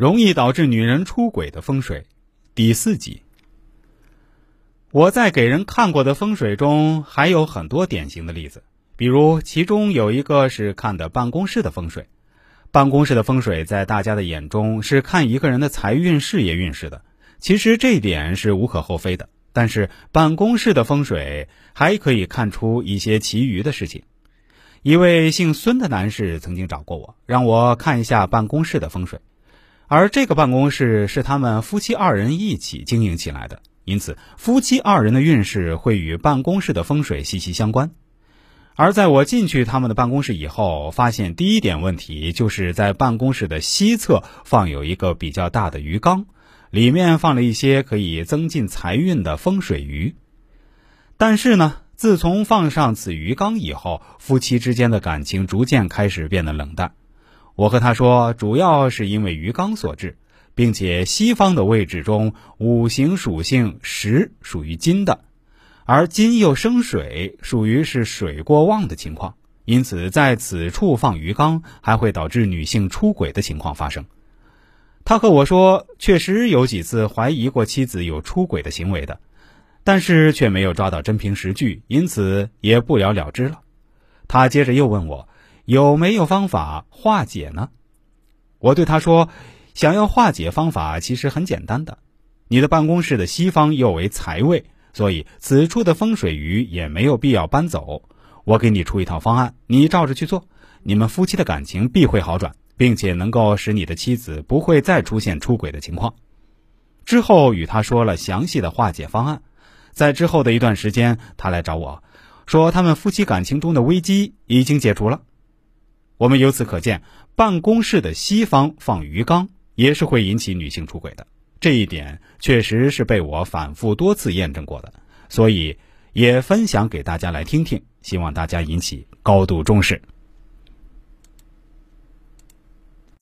容易导致女人出轨的风水第四集。我在给人看过的风水中还有很多典型的例子，比如其中有一个是看的办公室的风水。办公室的风水在大家的眼中是看一个人的财运、事业运势的，其实这一点是无可厚非的。但是办公室的风水还可以看出一些其余的事情。一位姓孙的男士曾经找过我，让我看一下办公室的风水。而这个办公室是他们夫妻二人一起经营起来的，因此夫妻二人的运势会与办公室的风水息息相关。而在我进去他们的办公室以后，发现第一点问题就是在办公室的西侧放有一个比较大的鱼缸，里面放了一些可以增进财运的风水鱼。但是呢？自从放上此鱼缸以后，夫妻之间的感情逐渐开始变得冷淡。我和他说，主要是因为鱼缸所致，并且西方的位置中五行属性石属于金的，而金又生水，属于是水过旺的情况，因此在此处放鱼缸还会导致女性出轨的情况发生。他和我说，确实有几次怀疑过妻子有出轨的行为的。但是却没有抓到真凭实据，因此也不了了之了。他接着又问我有没有方法化解呢？我对他说：“想要化解方法其实很简单的。你的办公室的西方又为财位，所以此处的风水鱼也没有必要搬走。我给你出一套方案，你照着去做，你们夫妻的感情必会好转，并且能够使你的妻子不会再出现出轨的情况。”之后与他说了详细的化解方案。在之后的一段时间，他来找我，说他们夫妻感情中的危机已经解除了。我们由此可见，办公室的西方放鱼缸也是会引起女性出轨的。这一点确实是被我反复多次验证过的，所以也分享给大家来听听，希望大家引起高度重视。